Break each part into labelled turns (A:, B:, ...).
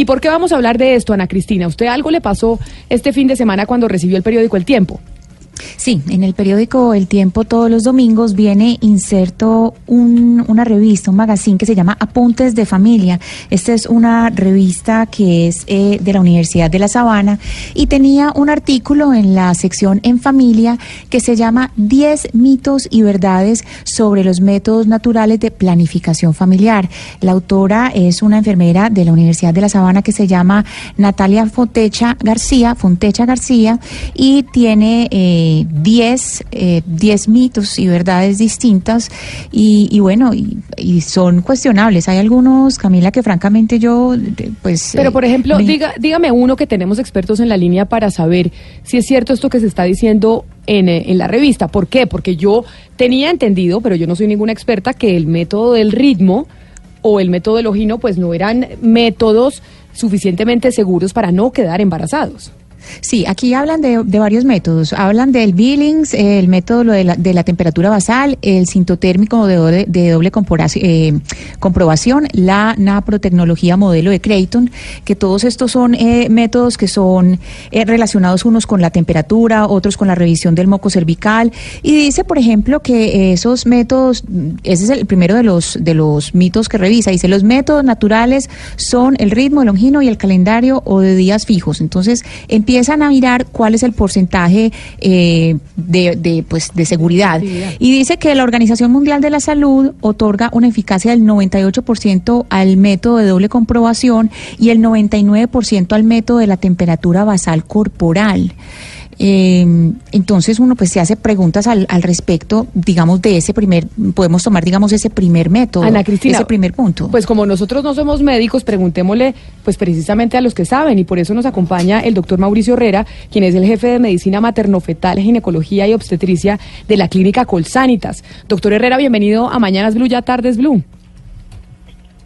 A: ¿Y por qué vamos a hablar de esto, Ana Cristina? ¿Usted algo le pasó este fin de semana cuando recibió el periódico El Tiempo?
B: Sí, en el periódico El Tiempo todos los domingos viene inserto un, una revista, un magazine que se llama Apuntes de Familia. Esta es una revista que es eh, de la Universidad de La Sabana y tenía un artículo en la sección En Familia que se llama 10 mitos y verdades sobre los métodos naturales de planificación familiar. La autora es una enfermera de la Universidad de La Sabana que se llama Natalia Fontecha García, Fontecha García, y tiene... Eh, 10 eh, mitos y verdades distintas y, bueno, y, son cuestionables. Hay algunos, Camila, que francamente yo, pues...
A: Pero, por ejemplo, diga, dígame uno que tenemos expertos en la línea para saber si es cierto esto que se está diciendo en, eh, en la revista. ¿Por qué? Porque yo tenía entendido, pero yo no soy ninguna experta, que el método del ritmo o el método del ojino, pues no eran métodos suficientemente seguros para no quedar embarazados.
B: Sí, aquí hablan de, varios métodos. Hablan del Billings, el método de la, temperatura basal, el sintotérmico de doble, de doble eh, comprobación, la naprotecnología modelo de Creighton, que todos estos son eh, métodos que son eh, relacionados unos con la temperatura, otros con la revisión del moco cervical. Y dice, por ejemplo, que esos métodos, ese es el primero de los, de los mitos que revisa, dice, los métodos naturales son el ritmo, el longino y el calendario o de días fijos. Entonces, empieza empiezan a mirar cuál es el porcentaje eh, de, pues, de seguridad. Y dice que la Organización Mundial de la Salud otorga una eficacia del 98% al método de doble comprobación y el 99% al método de la temperatura basal corporal. Eh, entonces uno pues se hace preguntas al, al, respecto, digamos, de ese primer, podemos tomar, digamos, ese primer método,
A: Ana Cristina,
B: ese primer punto.
A: Pues como nosotros no somos médicos, preguntémosle pues precisamente a los que saben y por eso nos acompaña el doctor Mauricio Herrera, quien es el jefe de medicina materno-fetal, ginecología y obstetricia de la clínica Colsanitas. Doctor Herrera, bienvenido a Mañanas Blue, ya tardes Blue.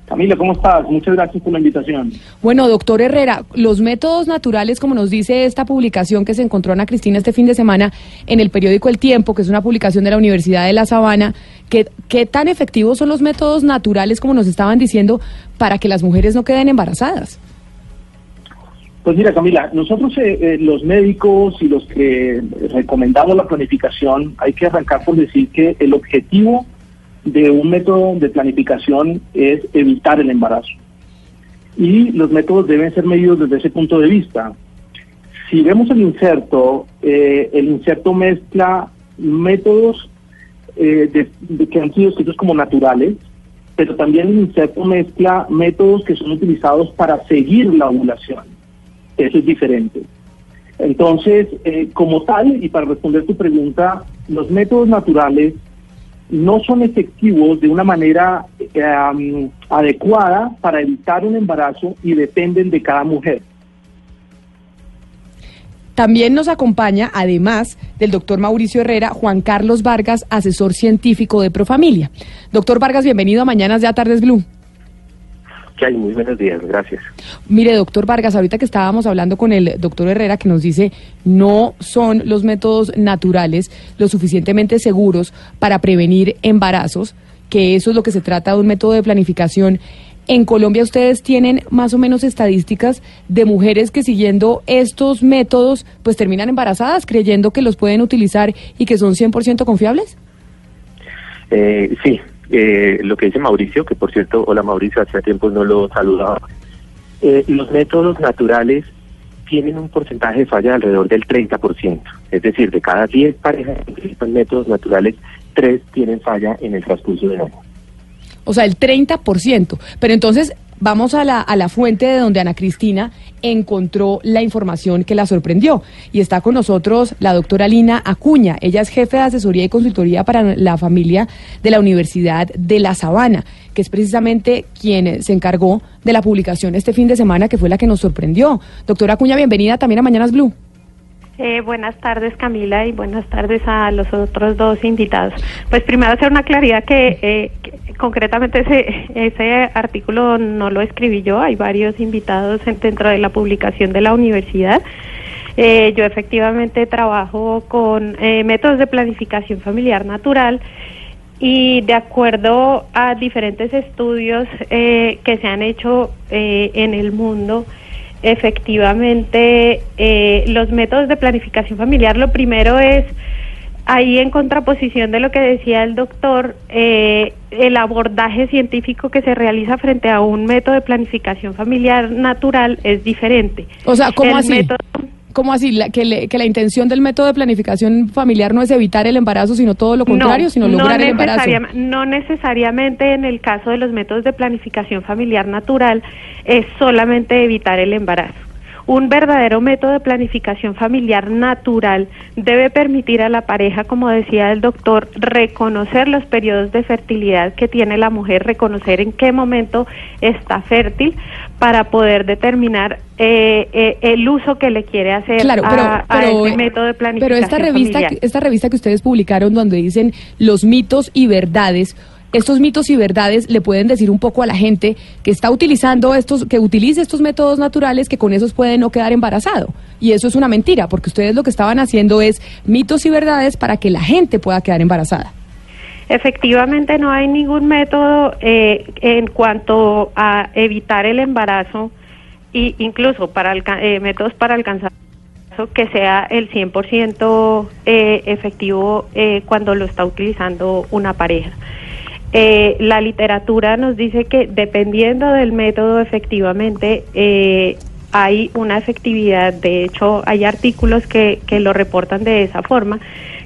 C: Camila, ¿cómo estás? Muchas gracias por la invitación.
A: Bueno, doctor Herrera, los métodos naturales, como nos dice esta publicación que se encontró Ana Cristina este fin de semana en el periódico El Tiempo, que es una publicación de la Universidad de La Sabana, ¿qué, qué tan efectivos son los métodos naturales, como nos estaban diciendo, para que las mujeres no queden embarazadas?
C: Pues mira, Camila, nosotros eh, eh, los médicos y los que recomendamos la planificación, hay que arrancar por decir que el objetivo de un método de planificación es evitar el embarazo. Y los métodos deben ser medidos desde ese punto de vista. Si vemos el inserto, eh, el inserto mezcla métodos eh, de, que han sido escritos como naturales, pero también el inserto mezcla métodos que son utilizados para seguir la ovulación. Eso es diferente. Entonces, eh, como tal, y para responder tu pregunta, los métodos naturales no son efectivos de una manera eh, adecuada para evitar un embarazo y dependen de cada mujer.
A: También nos acompaña, además del doctor Mauricio Herrera, Juan Carlos Vargas, asesor científico de Profamilia. Doctor Vargas, bienvenido a Mañanas de Tardes Blue.
D: Muy buenos días, gracias.
A: Mire, doctor Vargas, ahorita que estábamos hablando con el doctor Herrera, que nos dice no son los métodos naturales lo suficientemente seguros para prevenir embarazos, que eso es lo que se trata de un método de planificación. En Colombia ustedes tienen más o menos estadísticas de mujeres que siguiendo estos métodos pues terminan embarazadas creyendo que los pueden utilizar y que son 100% confiables?
D: Eh, sí, eh, lo que dice Mauricio, que por cierto, hola Mauricio, hace tiempo no lo saludaba. Eh, los métodos naturales tienen un porcentaje de falla de alrededor del 30%. Es decir, de cada 10 parejas que utilizan métodos naturales, 3 tienen falla en el transcurso de año.
A: O sea, el 30%. Pero entonces, vamos a la, a la fuente de donde Ana Cristina encontró la información que la sorprendió. Y está con nosotros la doctora Lina Acuña. Ella es jefe de asesoría y consultoría para la familia de la Universidad de La Sabana, que es precisamente quien se encargó de la publicación este fin de semana, que fue la que nos sorprendió. Doctora Acuña, bienvenida también a Mañanas Blue.
E: Eh, buenas tardes Camila y buenas tardes a los otros dos invitados. Pues primero hacer una claridad que, eh, concretamente ese, artículo no lo escribí yo, hay varios invitados dentro de la publicación de la universidad. Eh, yo efectivamente trabajo con métodos de planificación familiar natural y de acuerdo a diferentes estudios eh, que se han hecho eh, en el mundo, efectivamente eh, los métodos de planificación familiar, lo primero es ahí en contraposición de lo que decía el doctor, el abordaje científico que se realiza frente a un método de planificación familiar natural es diferente.
A: O sea, ¿cómo así? ¿Cómo así? que, que, la intención del método de planificación familiar no es evitar el embarazo, sino todo lo contrario, sino lograr el embarazo.
E: No necesariamente en el caso de los métodos de planificación familiar natural es solamente evitar el embarazo. Un verdadero método de planificación familiar natural debe permitir a la pareja, como decía el doctor, reconocer los periodos de fertilidad que tiene la mujer, reconocer en qué momento está fértil para poder determinar eh, eh, el uso que le quiere hacer a, ese método de planificación
A: Pero esta revista, esta revista que ustedes publicaron donde dicen los mitos y verdades estos mitos y verdades le pueden decir un poco a la gente que está utilizando estos, que utilice estos métodos naturales, que con esos puede no quedar embarazado. Y eso es una mentira, porque ustedes lo que estaban haciendo es mitos y verdades para que la gente pueda quedar embarazada.
E: Efectivamente, no hay ningún método eh, en cuanto a evitar el embarazo e incluso para eh, métodos para alcanzar que sea el 100% eh, efectivo eh, cuando lo está utilizando una pareja. Eh, la literatura nos dice que dependiendo del método efectivamente eh, hay una efectividad, de hecho hay artículos que, que lo reportan de esa forma,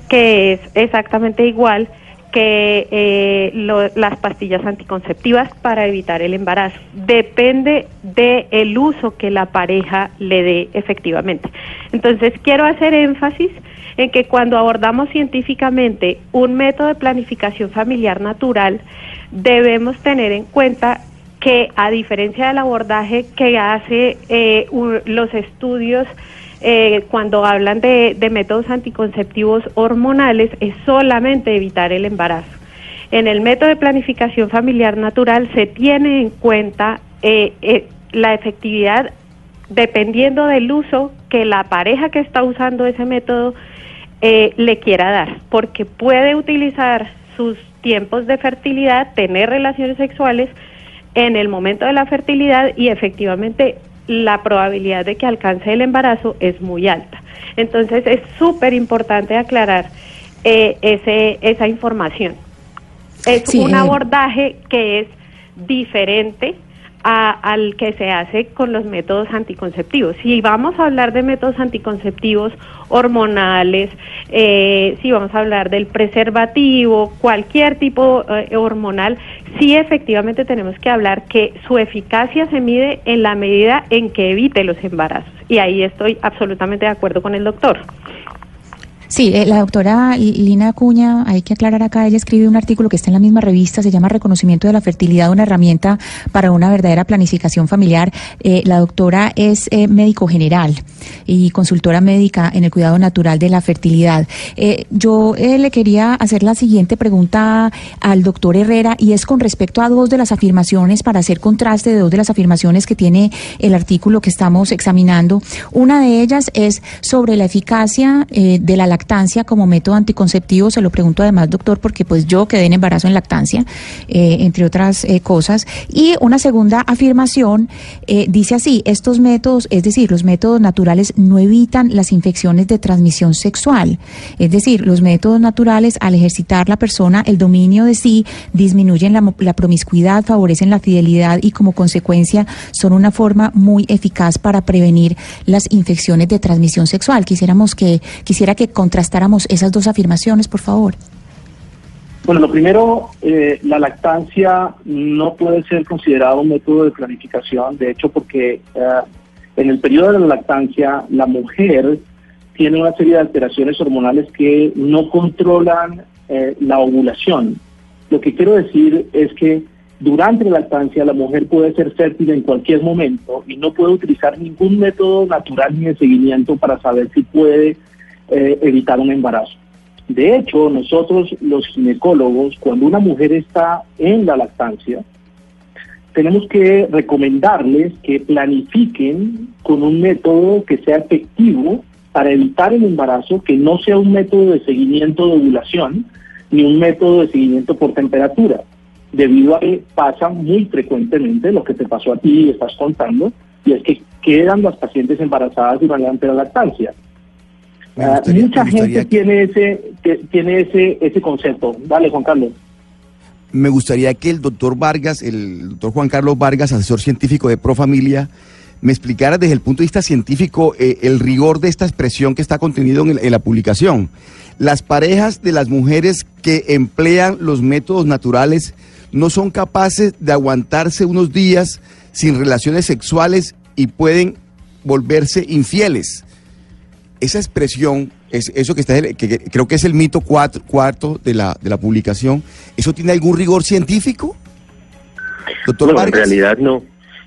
E: que es exactamente igual que eh, las pastillas anticonceptivas para evitar el embarazo. Depende del el uso que la pareja le dé efectivamente. Entonces, quiero hacer énfasis en que cuando abordamos científicamente un método de planificación familiar natural, debemos tener en cuenta que a diferencia del abordaje que hace eh, los estudios eh, cuando hablan de, métodos anticonceptivos hormonales, es solamente evitar el embarazo. En el método de planificación familiar natural se tiene en cuenta eh, la efectividad dependiendo del uso que la pareja que está usando ese método eh, le quiera dar, porque puede utilizar sus tiempos de fertilidad, tener relaciones sexuales en el momento de la fertilidad y efectivamente la probabilidad de que alcance el embarazo es muy alta. Entonces es súper importante aclarar eh, ese, esa información. Es un abordaje que es diferente al que se hace con los métodos anticonceptivos. Si vamos a hablar de métodos anticonceptivos hormonales, eh, si vamos a hablar del preservativo, cualquier tipo eh, hormonal, sí efectivamente tenemos que hablar que su eficacia se mide en la medida en que evite los embarazos. Y ahí estoy absolutamente de acuerdo con el doctor.
B: Sí, eh, la doctora Lina Acuña, hay que aclarar acá, ella escribe un artículo que está en la misma revista, se llama Reconocimiento de la Fertilidad, una herramienta para una verdadera planificación familiar. Eh, la doctora es eh, médico general y consultora médica en el cuidado natural de la fertilidad. yo le quería hacer la siguiente pregunta al doctor Herrera y es con respecto a dos de las afirmaciones, para hacer contraste de dos de las afirmaciones que tiene el artículo que estamos examinando. Una de ellas es sobre la eficacia de la lactancia como método anticonceptivo? Se lo pregunto además, doctor, porque pues yo quedé en embarazo en lactancia, eh, entre otras eh, cosas. Y una segunda afirmación eh, dice así, estos métodos, es decir, los métodos naturales no evitan las infecciones de transmisión sexual. Es decir, los métodos naturales, al ejercitar la persona el dominio de sí, disminuyen la, la promiscuidad, favorecen la fidelidad y como consecuencia son una forma muy eficaz para prevenir las infecciones de transmisión sexual. Quisiéramos que, quisiera que con contrastáramos esas dos afirmaciones, por favor.
C: Bueno, lo primero, eh, la lactancia no puede ser considerado un método de planificación, de hecho, porque eh, en el periodo de la lactancia la mujer tiene una serie de alteraciones hormonales que no controlan eh, la ovulación. Lo que quiero decir es que durante la lactancia la mujer puede ser fértil en cualquier momento y no puede utilizar ningún método natural ni de seguimiento para saber si puede eh, evitar un embarazo. De hecho, nosotros los ginecólogos, cuando una mujer está en la lactancia, tenemos que recomendarles que planifiquen con un método que sea efectivo para evitar el embarazo, que no sea un método de seguimiento de ovulación, ni un método de seguimiento por temperatura, debido a que pasa muy frecuentemente lo que te pasó a ti y estás contando, y es que quedan las pacientes embarazadas durante la lactancia. Ah,
F: gustaría-
C: mucha gente tiene ese tiene ese ese concepto. Dale, Juan Carlos.
F: Me gustaría que el doctor Vargas, el doctor Juan Carlos Vargas, asesor científico de Profamilia, me explicara desde el punto de vista científico eh, el rigor de esta expresión que está contenido en, el- en la publicación. Las parejas de las mujeres que emplean los métodos naturales no son capaces de aguantarse unos días sin relaciones sexuales y pueden volverse infieles. Esa expresión, es, eso que está, que, que creo que es el mito cuatro- cuarto de la, de la publicación, ¿eso tiene algún rigor científico? Doctor
D: Bueno, en realidad no.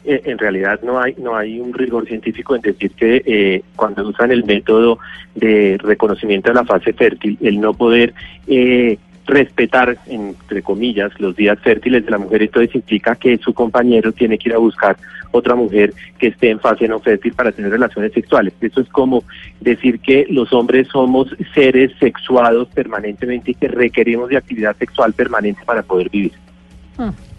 D: Eh, en realidad no hay no hay un rigor científico en decir que eh, cuando usan el método de reconocimiento de la fase fértil, el no poder eh, respetar, entre comillas, los días fértiles de la mujer, entonces implica que su compañero tiene que ir a buscar otra mujer que esté en fase no fértil para tener relaciones sexuales. Eso es como decir que los hombres somos seres sexuados permanentemente y que requerimos de actividad sexual permanente para poder vivir.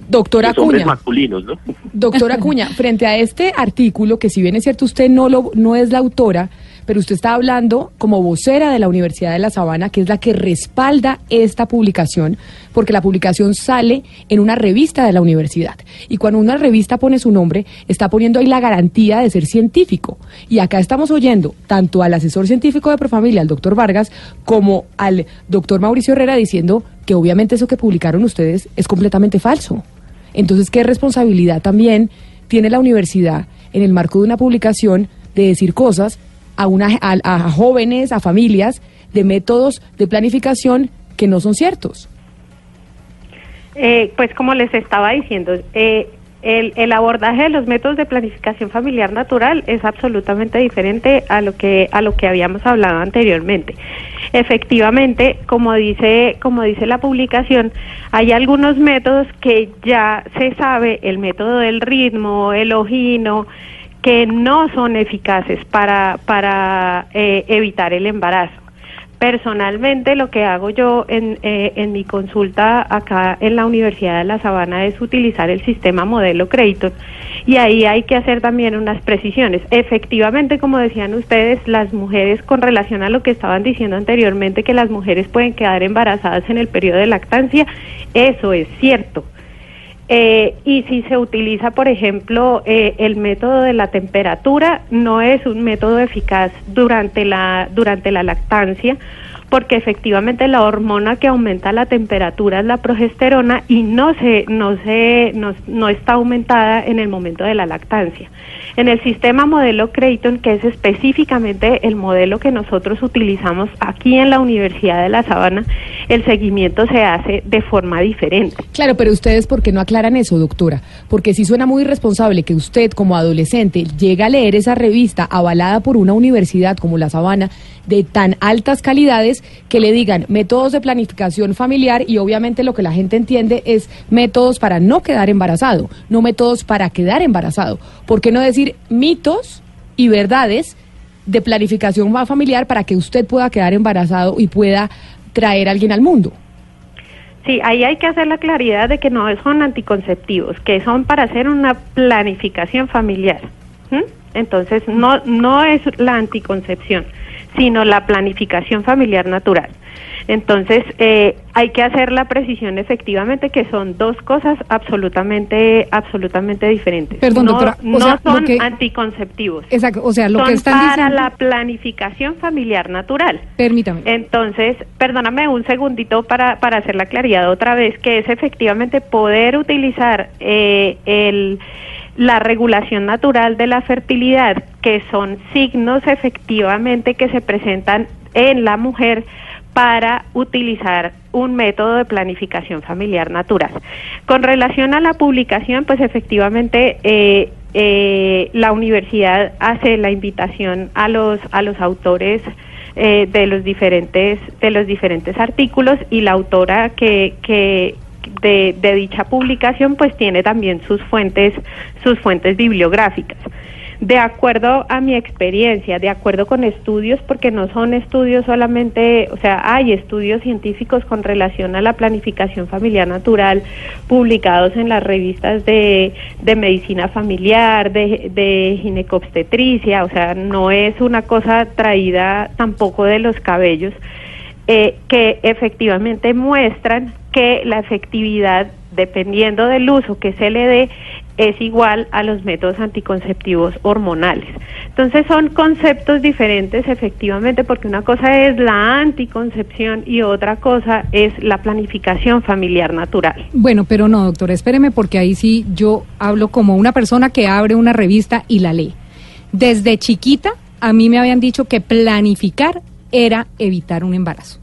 A: Doctora
D: Los hombres
A: Acuña.
D: masculinos, ¿no?
A: Doctora Acuña, frente a este artículo, que si bien es cierto usted no, lo, no es la autora, pero usted está hablando como vocera de la Universidad de La Sabana, que es la que respalda esta publicación, porque la publicación sale en una revista de la universidad. Y cuando una revista pone su nombre, está poniendo ahí la garantía de ser científico. Y acá estamos oyendo tanto al asesor científico de Profamilia, al doctor Vargas, como al doctor Mauricio Herrera diciendo que obviamente eso que publicaron ustedes es completamente falso. Entonces, ¿qué responsabilidad también tiene la universidad en el marco de una publicación de decir cosas a, una, a, jóvenes, a familias, de métodos de planificación que no son ciertos?
E: Eh, pues como les estaba diciendo, eh, el, el abordaje de los métodos de planificación familiar natural es absolutamente diferente a lo que a lo que habíamos hablado anteriormente. Efectivamente, como dice como dice la publicación, hay algunos métodos que ya se sabe, el método del ritmo, el ojino, que no son eficaces para para eh, evitar el embarazo. Personalmente, lo que hago yo en, eh, en mi consulta acá en la Universidad de La Sabana es utilizar el sistema modelo Creighton y ahí hay que hacer también unas precisiones. Efectivamente, como decían ustedes, las mujeres, con relación a lo que estaban diciendo anteriormente, que las mujeres pueden quedar embarazadas en el periodo de lactancia, eso es cierto. Eh, y si se utiliza, por ejemplo, eh, el método de la temperatura, no es un método eficaz durante la, durante la lactancia, porque efectivamente la hormona que aumenta la temperatura es la progesterona y no se, no se, no, no está aumentada en el momento de la lactancia. En el sistema modelo Creighton, que es específicamente el modelo que nosotros utilizamos aquí en la Universidad de La Sabana, el seguimiento se hace de forma diferente.
A: Claro, pero ustedes, ¿por qué no aclaran eso, doctora? Porque sí suena muy irresponsable que usted, como adolescente, llegue a leer esa revista avalada por una universidad como La Sabana, de tan altas calidades, que le digan métodos de planificación familiar y obviamente lo que la gente entiende es métodos para no quedar embarazado, no métodos para quedar embarazado. ¿Por qué no decir mitos y verdades de planificación fa- familiar para que usted pueda quedar embarazado y pueda traer a alguien al mundo?
E: Sí, ahí hay que hacer la claridad de que no son anticonceptivos, que son para hacer una planificación familiar. Entonces, no, no es la anticoncepción, sino la planificación familiar natural. Entonces, eh, hay que hacer la precisión efectivamente que son dos cosas absolutamente, absolutamente diferentes.
A: Perdón,
E: no,
A: doctora, o
E: no
A: sea, lo
E: son
A: que-
E: anticonceptivos.
A: Exacto, o sea, lo
E: son
A: que están
E: para
A: diciendo...
E: la planificación familiar natural.
A: Permítame.
E: Entonces, perdóname un segundito para, para hacer la claridad otra vez, que es efectivamente poder utilizar eh, el, la regulación natural de la fertilidad, que son signos efectivamente que se presentan en la mujer para utilizar un método de planificación familiar natural. Con relación a la publicación, pues efectivamente eh, eh, la universidad hace la invitación a los a los autores eh, de los diferentes de los diferentes artículos y la autora que, que de, de dicha publicación pues tiene también sus fuentes sus fuentes bibliográficas. De acuerdo a mi experiencia, de acuerdo con estudios, porque no son estudios solamente, o sea, hay estudios científicos con relación a la planificación familiar natural publicados en las revistas de, de medicina familiar, de, de ginecobstetricia, o sea, no es una cosa traída tampoco de los cabellos, eh, que efectivamente muestran que la efectividad, dependiendo del uso que se le dé, es igual a los métodos anticonceptivos hormonales. Entonces son conceptos diferentes efectivamente porque una cosa es la anticoncepción y otra cosa es la planificación familiar natural.
A: Bueno, pero no, doctor, espéreme porque ahí sí yo hablo como una persona que abre una revista y la lee. Desde chiquita a mí me habían dicho que planificar era evitar un embarazo.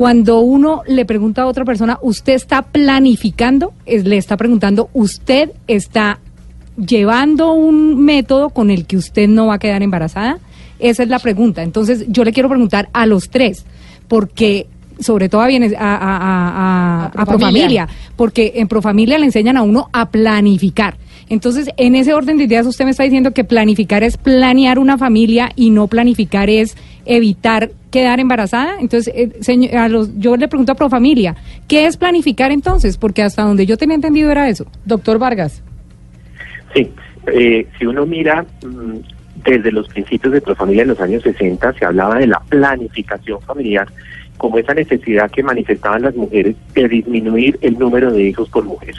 A: Cuando uno le pregunta a otra persona, ¿usted está planificando? Es, le está preguntando, ¿usted está llevando un método con el que usted no va a quedar embarazada? Esa es la pregunta. Entonces, yo le quiero preguntar a los tres, porque sobre todo a, bienes, a, a, a, a Profamilia, porque en Profamilia le enseñan a uno a planificar. Entonces, en ese orden de ideas, usted me está diciendo que planificar es planear una familia y no planificar es evitar quedar embarazada. Entonces, eh, señor, a los, yo le pregunto a Profamilia, ¿qué es planificar entonces? Porque hasta donde yo tenía entendido era eso. Doctor Vargas.
D: Sí, eh, si uno mira mm, desde los principios de Profamilia en los años 60, se hablaba de la planificación familiar como esa necesidad que manifestaban las mujeres de disminuir el número de hijos por mujer.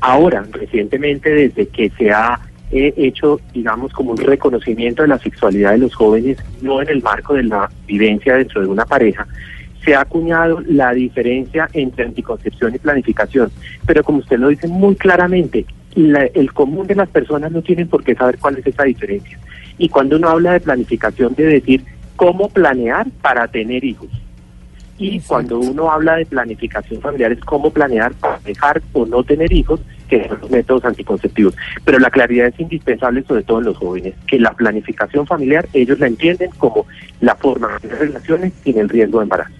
D: Ahora, recientemente, desde que se ha eh, hecho, digamos, como un reconocimiento de la sexualidad de los jóvenes, no en el marco de la vivencia dentro de una pareja, se ha acuñado la diferencia entre anticoncepción y planificación. Pero como usted lo dice muy claramente, la- el común de las personas no tienen por qué saber cuál es esa diferencia. Y cuando uno habla de planificación, de decir cómo planear para tener hijos. Y
A: Exacto.
D: cuando uno habla de planificación familiar es cómo planear para dejar o no tener hijos, que son los métodos anticonceptivos. Pero la claridad es indispensable, sobre todo en los jóvenes, que la planificación familiar ellos la entienden como la forma de relaciones sin el riesgo de embarazo.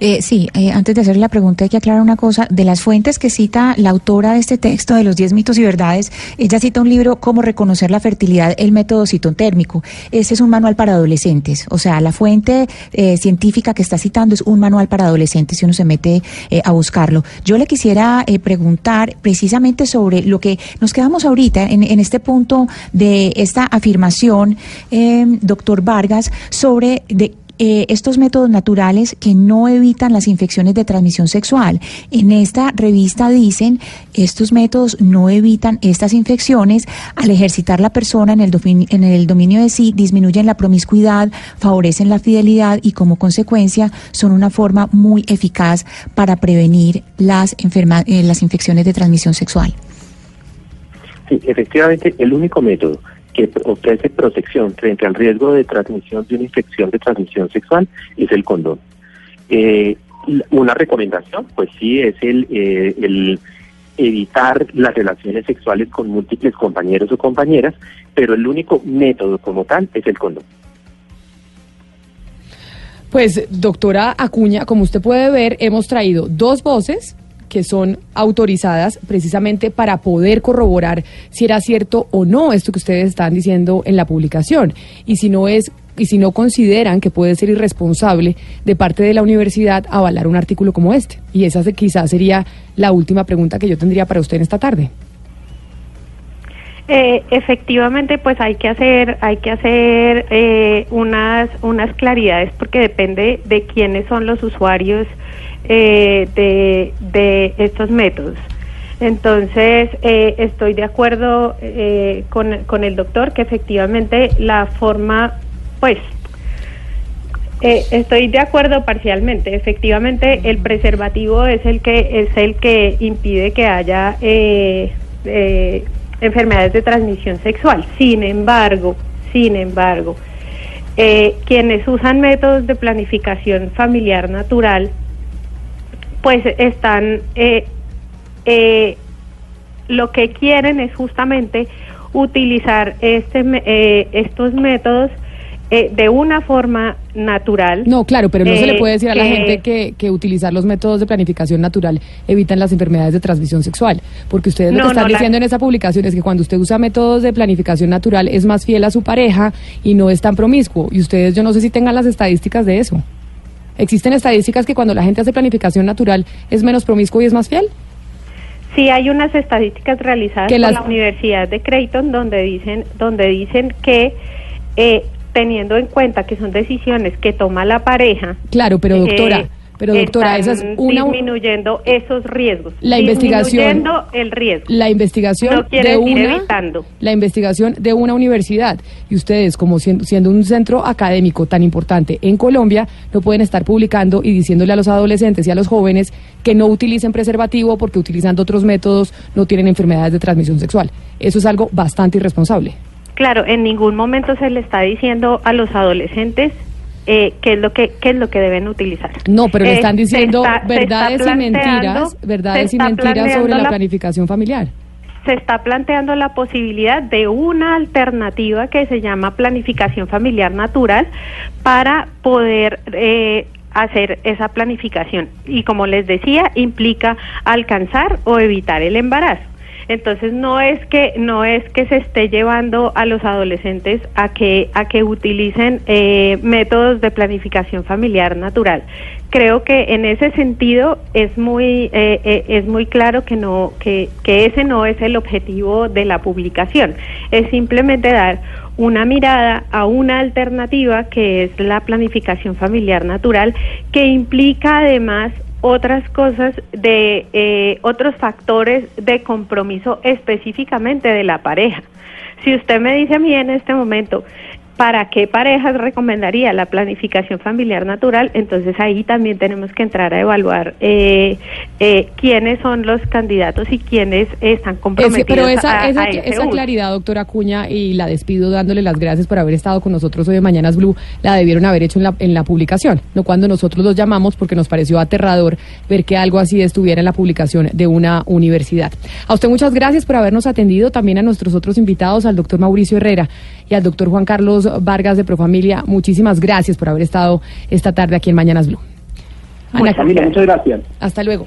B: Eh, sí, eh, antes de hacer la pregunta hay que aclarar una cosa. De las fuentes que cita la autora de este texto de los 10 mitos y verdades, ella cita un libro Cómo reconocer la fertilidad, el método citotérmico. Ese es un manual para adolescentes. O sea, la fuente eh, científica que está citando es un manual para adolescentes si uno se mete eh, a buscarlo. Yo le quisiera eh, preguntar precisamente sobre lo que nos quedamos ahorita en, en este punto de esta afirmación, doctor Vargas, sobre de eh, estos métodos naturales que no evitan las infecciones de transmisión sexual. En esta revista dicen, estos métodos no evitan estas infecciones. Al ejercitar la persona en el, dominio de sí, disminuyen la promiscuidad, favorecen la fidelidad y como consecuencia son una forma muy eficaz para prevenir las, enferma- eh, las infecciones de transmisión sexual.
D: Sí, efectivamente, el único método que ofrece protección frente al riesgo de transmisión de una infección de transmisión sexual es el condón. Eh, una recomendación, pues sí, es el, eh, el evitar las relaciones sexuales con múltiples compañeros o compañeras, pero el único método como tal es el condón.
A: Pues, doctora Acuña, como usted puede ver, hemos traído dos voces que son autorizadas precisamente para poder corroborar si era cierto o no esto que ustedes están diciendo en la publicación. Y si no es y si no consideran que puede ser irresponsable de parte de la universidad avalar un artículo como este. Y esa se- quizás sería la última pregunta que yo tendría para usted en esta tarde.
E: Eh, efectivamente, pues hay que hacer, hay que hacer eh, unas unas claridades porque depende de quiénes son los usuarios eh, de, de estos métodos. Entonces, eh, estoy de acuerdo eh, con, con el doctor que efectivamente la forma, pues, eh, estoy de acuerdo parcialmente. Efectivamente, el preservativo es el que es el que impide que haya eh, eh, enfermedades de transmisión sexual. Sin embargo, sin embargo, eh, quienes usan métodos de planificación familiar natural, pues están eh, eh, lo que quieren es justamente utilizar este, eh, estos métodos eh, de una forma natural.
A: No, claro, pero no se le
E: eh,
A: puede decir a la gente que, que utilizar los métodos de planificación natural evitan las enfermedades de transmisión sexual, porque ustedes lo que están
E: no, la-
A: diciendo en esa publicación es que cuando usted usa métodos de planificación natural es más fiel a su pareja y no es tan promiscuo. Y ustedes, yo no sé si tengan las estadísticas de eso. ¿Existen estadísticas que cuando la gente hace planificación natural es menos promiscuo y es más fiel?
E: Sí, hay unas estadísticas realizadas
A: Que
E: por
A: las-
E: la Universidad de Creighton donde dicen, donde dicen que eh, teniendo en cuenta que son decisiones que toma la pareja.
A: Claro, pero doctora,
E: eh,
A: pero doctora, esa es una
E: disminuyendo esos riesgos.
A: La investigación-
E: Disminuyendo el riesgo.
A: la investigación
E: No quiere
A: de una
E: evitando.
A: la investigación de una universidad y ustedes como siendo, siendo un centro académico tan importante en Colombia no pueden estar publicando y diciéndole a los adolescentes y a los jóvenes que no utilicen preservativo porque utilizando otros métodos no tienen enfermedades de transmisión sexual. Eso es algo bastante irresponsable.
E: Claro, en ningún momento se le está diciendo a los adolescentes eh, qué es lo que qué es lo que deben utilizar.
A: No, pero le
E: Eh,
A: están diciendo
E: está-
A: verdades
E: está
A: y mentiras, verdades y mentiras sobre la
E: la-
A: planificación familiar.
E: se está planteando la posibilidad de una alternativa que se llama planificación familiar natural para poder eh, hacer esa planificación. Y como les decía, implica alcanzar o evitar el embarazo. Entonces no es que no es que se esté llevando a los adolescentes a que a que utilicen eh, métodos de planificación familiar natural. Creo que en ese sentido es muy eh, eh, es muy claro que no que, que ese no es el objetivo de la publicación. Es simplemente dar una mirada a una alternativa que es la planificación familiar natural que implica además otras cosas de eh, otros factores de compromiso específicamente de la pareja. Si usted me dice a mí en este momento, ¿para qué parejas recomendaría la planificación familiar natural? Entonces ahí también tenemos que entrar a evaluar eh, eh, quiénes son los candidatos y quiénes están
A: Ese-
E: comprometidos
A: pero esa,
E: a,
A: esa,
E: a ese
A: esa
E: uso.
A: claridad, doctora Cuña, y la despido dándole las gracias por haber estado con nosotros hoy de Mañanas Blue, la debieron haber hecho en la, en la publicación, no cuando nosotros los llamamos porque nos pareció aterrador ver que algo así estuviera en la publicación de una universidad. A usted muchas gracias por habernos atendido, también a nuestros otros invitados, al doctor Mauricio Herrera y al doctor Juan Carlos Vargas de Profamilia. Muchísimas gracias por haber estado esta tarde aquí en Mañanas Blue. Ana,
C: Camila, muchas gracias.
A: hasta luego.